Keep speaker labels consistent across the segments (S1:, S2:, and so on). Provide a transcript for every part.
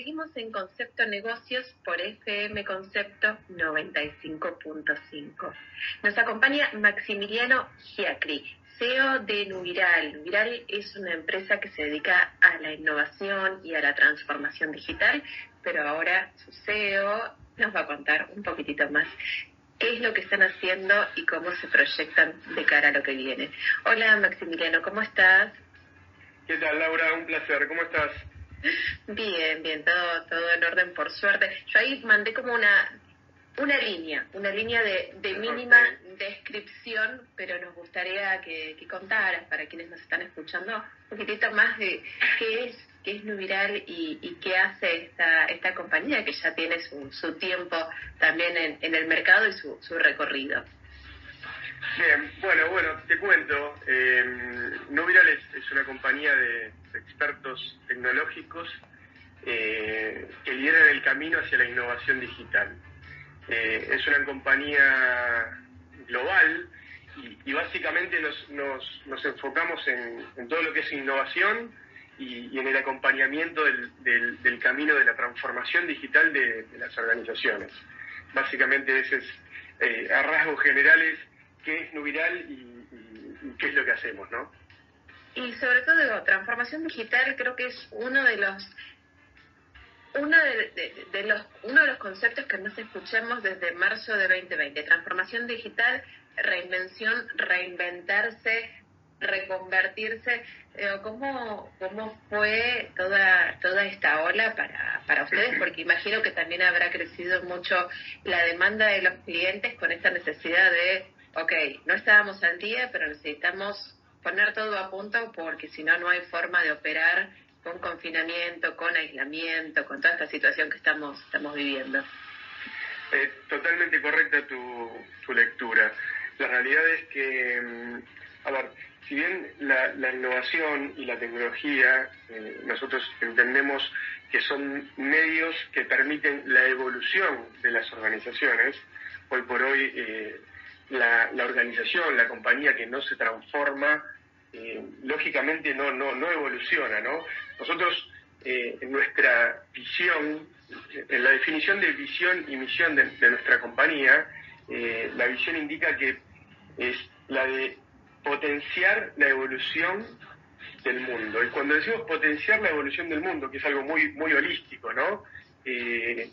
S1: seguimos en Concepto Negocios por FM Concepto 95.5. Nos acompaña Maximiliano Giacri, CEO de Nuviral. Nuviral es una empresa que se dedica a la innovación y a la transformación digital, pero ahora su CEO nos va a contar un poquitito más qué es lo que están haciendo y cómo se proyectan de cara a lo que viene. Hola Maximiliano, ¿cómo estás?
S2: ¿Qué tal Laura? Un placer, ¿cómo estás?
S1: Bien, bien, todo, todo en orden por suerte. Yo ahí mandé como una una línea, una línea de, de mínima descripción, pero nos gustaría que, que, contaras para quienes nos están escuchando un poquitito más de qué es qué es Nuviral y, y qué hace esta, esta compañía que ya tiene su, su tiempo también en, en el mercado y su, su recorrido.
S2: Bien, bueno, bueno, te cuento. Eh, es, es, una compañía de expertos tecnológicos eh, que lideran el camino hacia la innovación digital. Eh, es una compañía global y, básicamente nos, nos, nos enfocamos en, todo lo que es innovación y, en el acompañamiento del, del, camino de la transformación digital de, de las organizaciones. Básicamente ese es, eh, a rasgos generales, qué es Nuviral y, qué es lo que hacemos, ¿no?
S1: Y sobre todo, transformación digital creo que es uno de los uno de, los, uno de los conceptos que más escuchamos desde marzo de 2020, transformación digital, reinvención, reinventarse, reconvertirse. ¿Cómo, cómo fue toda, toda esta ola para, para ustedes? Porque imagino que también habrá crecido mucho la demanda de los clientes con esta necesidad de, ok, no estábamos al día, pero necesitamos poner todo a punto porque si no, no hay forma de operar con confinamiento, con aislamiento, con toda esta situación que estamos, estamos viviendo.
S2: Eh, totalmente correcta tu, tu, lectura. La realidad es que, mm, a ver, si bien la, la innovación y la tecnología, eh, nosotros entendemos que son medios que permiten la evolución de las organizaciones, hoy por hoy eh, la, la organización, la compañía que no se transforma, eh, lógicamente no, no, no evoluciona, ¿no? Nosotros, eh, en nuestra visión, en la definición de visión y misión de, nuestra compañía, eh, la visión indica que es la de potenciar la evolución del mundo. Y cuando decimos potenciar la evolución del mundo, que es algo muy, muy holístico, ¿no? Eh,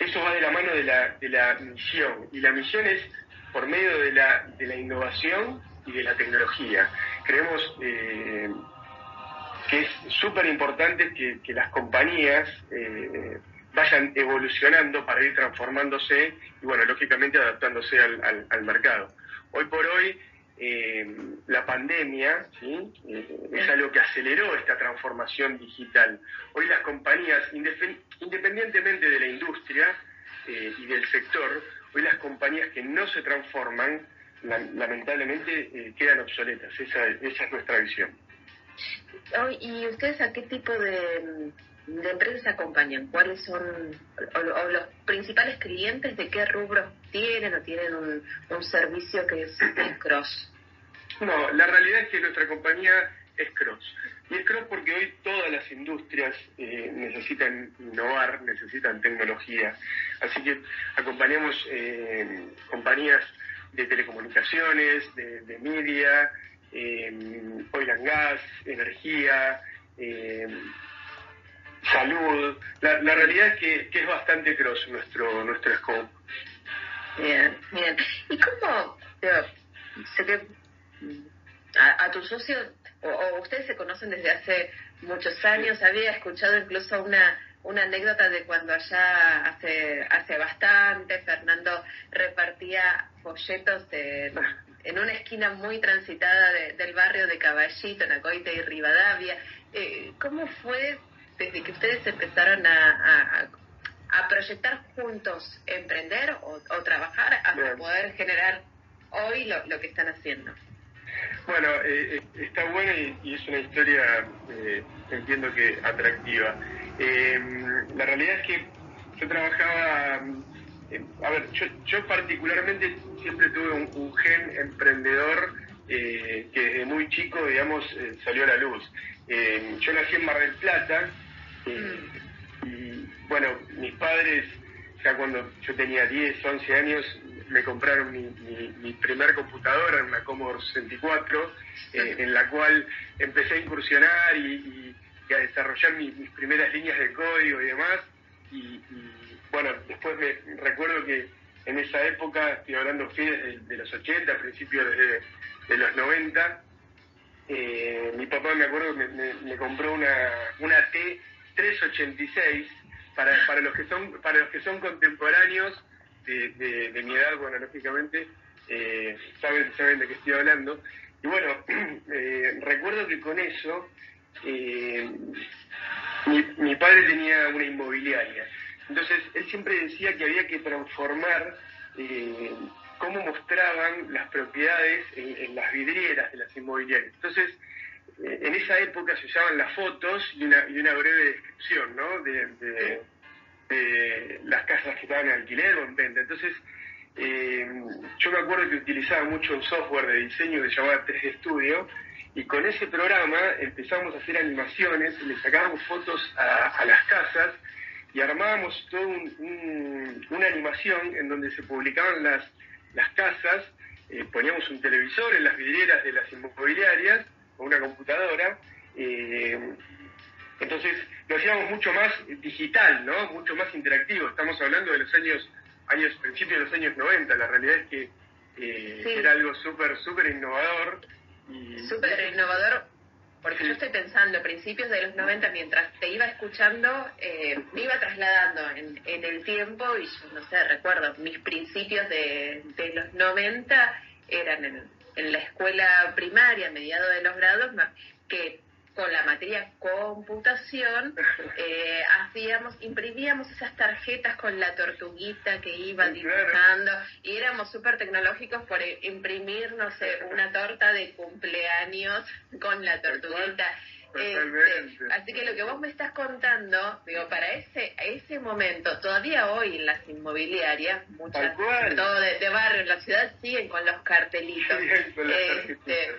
S2: eso va de la mano de la, de la misión. Y la misión es por medio de la, de la innovación y de la tecnología. Creemos eh, que es súper importante que, que, las compañías eh, vayan evolucionando para ir transformándose y, bueno, lógicamente adaptándose al, al, mercado. Hoy por hoy, eh, la pandemia es algo que aceleró esta transformación digital. Hoy las compañías, independientemente de la industria y del sector, hoy las compañías que no se transforman, la, lamentablemente, eh, quedan obsoletas. Esa, esa, es nuestra visión.
S1: ¿Y ustedes a qué tipo de, de empresas acompañan? ¿Cuáles son o, o, los principales clientes de qué rubros tienen o tienen un, un servicio que es, es cross?
S2: No, la realidad es que nuestra compañía es cross. Y es cross porque hoy todas las industrias eh, necesitan innovar, necesitan tecnología. Así que acompañamos eh, compañías de telecomunicaciones, de, media, eh, oil and gas, energía, eh, salud. La, la, realidad es que, que, es bastante cross nuestro, nuestro scope.
S1: Bien, bien. ¿Y cómo? sé que a, a tu socio, o, o, ustedes se conocen desde hace muchos años, había escuchado incluso una una anécdota de cuando allá hace hace bastante Fernando repartía folletos en, en una esquina muy transitada de, del barrio de Caballito, Nacoite y Rivadavia. Eh, ¿Cómo fue desde que ustedes empezaron a, a, a proyectar juntos, emprender o, o trabajar hasta Bien. poder generar hoy lo, lo, que están haciendo?
S2: Bueno, eh, está buena y, y, es una historia, eh, entiendo que atractiva. Eh, la realidad es que yo trabajaba, eh, a ver, yo, yo, particularmente siempre tuve un, un gen emprendedor eh, que desde muy chico, digamos, eh, salió a la luz. yo nací en Mar del Plata y, bueno, mis padres, ya cuando yo tenía 10, 11 años, me compraron mi, mi, primer computadora, una Commodore 64, eh, en la cual empecé a incursionar y, a desarrollar mis primeras líneas de código y demás. Y, bueno, después me recuerdo que en esa época, estoy hablando fines de, los 80, principios de, de los 90, eh, mi papá me acuerdo que me, compró una, una T386 para, para los que son para los que son contemporáneos de, mi edad, bueno, lógicamente, eh, saben, saben de qué estoy hablando. Y bueno, eh, recuerdo que con eso, eh, mi, padre tenía una inmobiliaria. Entonces, él siempre decía que había que transformar cómo mostraban las propiedades en, las vidrieras de las inmobiliarias. Entonces, en esa época se usaban las fotos y una, y una breve descripción, ¿no? Eh, las casas que estaban en alquiler o en venta. Entonces, eh, yo me acuerdo que utilizaba mucho un software de diseño que se llamaba 3D Studio y con ese programa empezamos a hacer animaciones, le sacábamos fotos a, las casas y armábamos toda una animación en donde se publicaban las, las casas, eh, poníamos un televisor en las vidrieras de las inmobiliarias o una computadora. Entonces lo hacíamos mucho más digital, ¿no? Mucho más interactivo. Estamos hablando de los años, años principios de los años 90. La realidad es que eh, era algo súper, súper innovador.
S1: Súper innovador, porque yo estoy pensando, principios de los 90, mientras te iba escuchando, eh, me iba trasladando en, el tiempo y yo no sé, recuerdo, mis principios de, los 90 eran en, en la escuela primaria, mediados de los grados, que con la materia computación, eh, hacíamos, imprimíamos esas tarjetas con la tortuguita que iba dibujando y éramos súper tecnológicos por imprimir, no sé, una torta de cumpleaños con la tortuguita. Este, así que lo que vos me estás contando, digo, para ese ese momento, todavía hoy en las inmobiliarias, muchas, todo de, barrio en la ciudad, siguen con los cartelitos. este,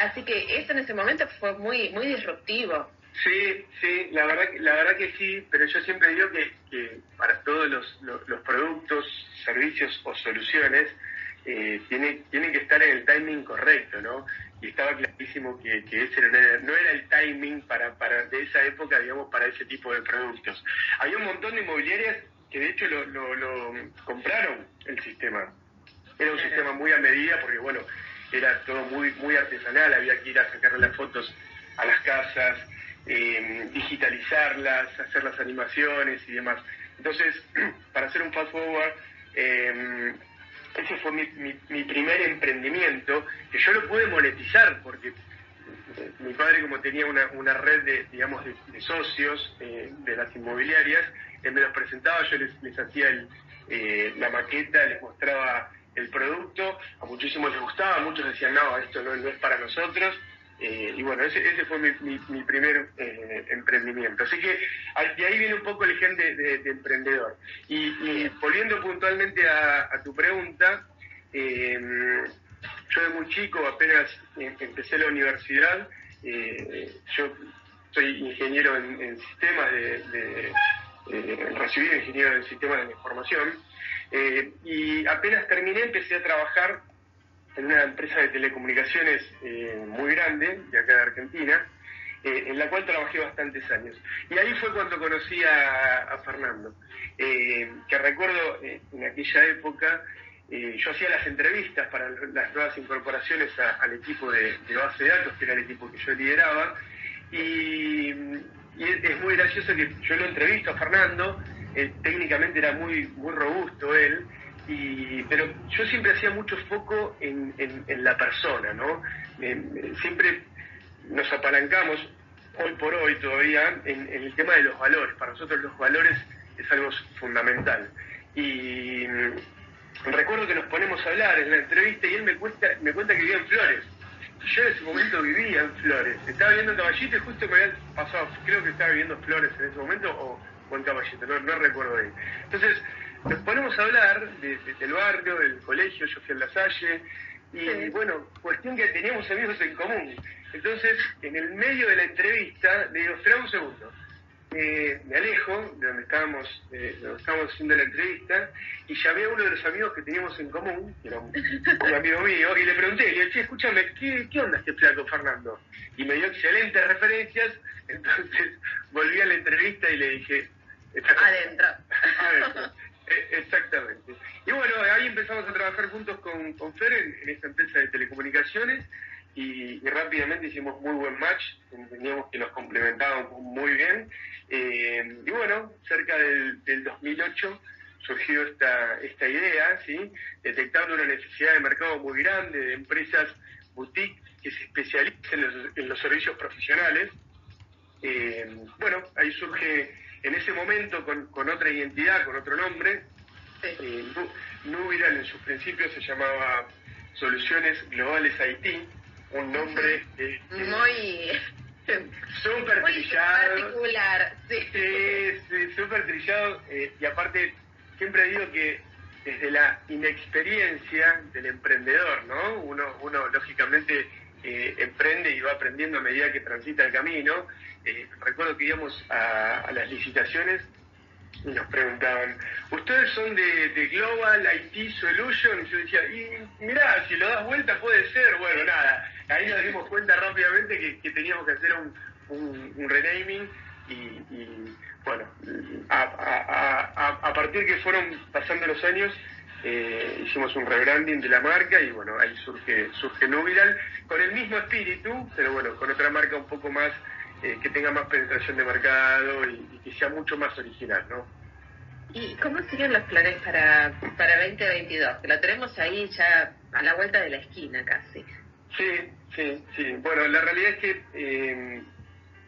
S1: Así que eso en ese momento fue muy muy disruptivo.
S2: Sí, sí, la verdad, la verdad que sí, pero yo siempre digo que, para todos los, los, productos, servicios o soluciones eh, tienen que estar en el timing correcto, ¿no? Y estaba clarísimo que, que ese no era, no era, el timing para, para de esa época, digamos, para ese tipo de productos. Había un montón de inmobiliarias que de hecho lo, lo, lo compraron el sistema. Era un sistema muy a medida porque, bueno, era todo muy, muy artesanal, había que ir a sacarle las fotos a las casas, eh, digitalizarlas, hacer las animaciones y demás. Entonces, para hacer un fast forward, eh, ese fue mi, primer emprendimiento, que yo lo pude monetizar, porque mi padre como tenía una, red de, digamos, de, socios eh, de las inmobiliarias, él me los presentaba, yo les, les hacía la maqueta, les mostraba el producto, a muchísimos les gustaba, muchos decían, no, esto no, es para nosotros. Eh, y bueno, ese, ese fue mi, primer eh, emprendimiento. Así que de ahí viene un poco el gen de, emprendedor. Y, volviendo puntualmente a, tu pregunta, eh, yo de muy chico, apenas empecé la universidad, yo soy ingeniero en, sistemas de, de recibido ingeniero en sistemas de información, eh, y apenas terminé, empecé a trabajar en una empresa de telecomunicaciones eh, muy grande, de acá de Argentina, eh, en la cual trabajé bastantes años. Y ahí fue cuando conocí a, Fernando, que recuerdo en aquella época, yo hacía las entrevistas para las nuevas incorporaciones al equipo de, base de datos, que era el equipo que yo lideraba, y, y es muy gracioso que yo lo entrevisto a Fernando, eh, técnicamente era muy, muy robusto él, y, pero yo siempre hacía mucho foco en, en, la persona, ¿no? siempre nos apalancamos, hoy por hoy todavía, en, el tema de los valores. Para nosotros los valores es algo fundamental. Y mm, recuerdo que nos ponemos a hablar en la entrevista y él me, cuesta, me cuenta que vivía en Flores. Yo en ese momento vivía en Flores. Estaba viviendo en Caballito y justo me había pasado, creo que estaba viviendo Flores en ese momento, o Juan Caballito, no, recuerdo bien. Entonces, nos ponemos a hablar del barrio, del colegio, yo fui a La Salle, y bueno, cuestión que teníamos amigos en común. Entonces, en el medio de la entrevista, le digo, espera un segundo. eh, me alejo de donde estábamos, eh, donde estábamos haciendo la entrevista y llamé a uno de los amigos que teníamos en común, que era un, amigo mío, y le pregunté, le dije, che, escúchame, ¿qué, ¿qué onda este flaco Fernando? Y me dio excelentes referencias, entonces volví a la entrevista y le dije...
S1: Adentro.
S2: Adentro. E, exactamente. Y bueno, ahí empezamos a trabajar juntos con, con Fer en, esta empresa de telecomunicaciones y, rápidamente hicimos muy buen match, entendíamos que nos complementábamos muy bien. Eh, y bueno, cerca del, 2008 surgió esta, esta idea, ¿sí? detectando una necesidad de mercado muy grande de empresas boutique que se especialicen en los, servicios profesionales. Eh, bueno, ahí surge en ese momento con, con otra identidad, con otro nombre. Eh, Nubiral en sus principios se llamaba Soluciones Globales Haití, un nombre
S1: muy
S2: súper trillado.
S1: particular,
S2: sí. súper trillado eh, y aparte siempre digo que desde la inexperiencia del emprendedor, ¿no? Uno, uno lógicamente eh, emprende y va aprendiendo a medida que transita el camino. Eh, recuerdo que íbamos a, las licitaciones y nos preguntaban, ¿ustedes son de, Global IT Solution? Y yo decía, y mirá, si lo das vuelta puede ser, bueno, nada. Ahí nos dimos cuenta rápidamente que, teníamos que hacer un, renaming y, bueno, a, a, partir que fueron pasando los años, eh, hicimos un rebranding de la marca y bueno, ahí surge, surge Nubiral con el mismo espíritu, pero bueno, con otra marca un poco más, eh, que tenga más penetración de mercado y, que sea mucho más original, ¿no?
S1: ¿Y cómo serían los planes para, para 2022? Que lo tenemos ahí ya a la vuelta de la esquina casi.
S2: Sí, sí, sí. Bueno, la realidad es que eh,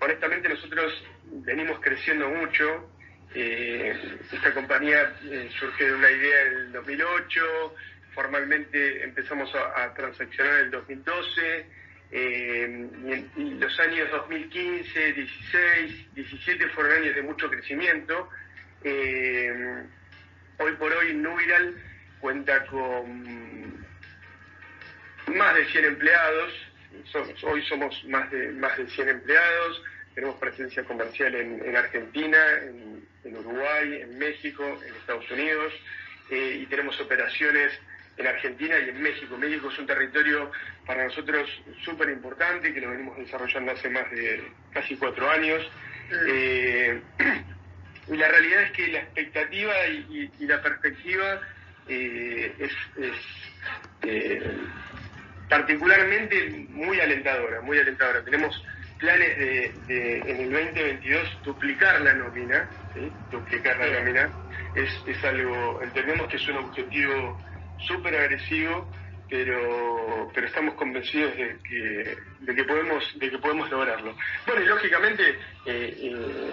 S2: honestamente nosotros venimos creciendo mucho, eh, esta compañía eh, surge de una idea en el 2008, formalmente empezamos a, transaccionar en el 2012, eh, y, los años 2015, 16, 17 fueron años de mucho crecimiento. Eh, hoy por hoy Nubiral cuenta con más de 100 empleados, hoy somos más de, más de 100 empleados, tenemos presencia comercial en, Argentina, en, Uruguay, en México, en Estados Unidos, eh, y tenemos operaciones en Argentina y en México. México es un territorio para nosotros súper importante que lo venimos desarrollando hace más de casi cuatro años. Eh, y la realidad es que la expectativa y, la perspectiva eh, es, es particularmente muy alentadora, muy alentadora. Tenemos planes de, en el 2022 duplicar la nómina, duplicar la nómina, es, es algo, entendemos que es un objetivo súper agresivo, pero, pero estamos convencidos de que, de que podemos de que podemos lograrlo. Bueno, y lógicamente eh, eh,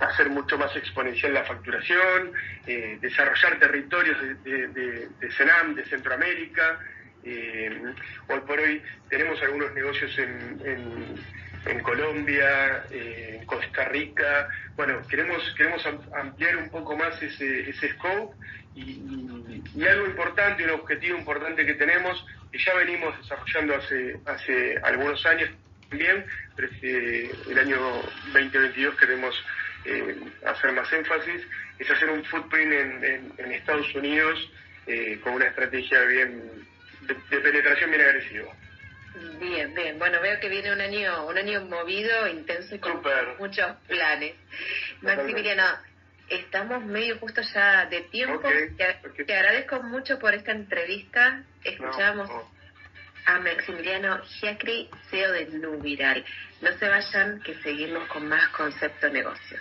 S2: hacer mucho más exponencial la facturación, eh, desarrollar territorios de, de, de, Senam, de Centroamérica. hoy por hoy tenemos algunos negocios en en Colombia, en Costa Rica. Bueno, queremos, queremos ampliar un poco más ese, ese scope y, algo importante, un objetivo importante que tenemos, que ya venimos desarrollando hace, hace algunos años también, pero el año 2022 queremos eh, hacer más énfasis, es hacer un footprint en, en, Estados Unidos eh, con una estrategia bien de penetración bien agresiva.
S1: Bien, bien. Bueno, veo que viene un año, un año movido, intenso y con muchos planes. Maximiliano, estamos medio justo ya de tiempo. te, agradezco mucho por esta entrevista. Escuchamos a Maximiliano Giacri, CEO de Nubiral. No se vayan, que seguimos con más Concepto Negocios.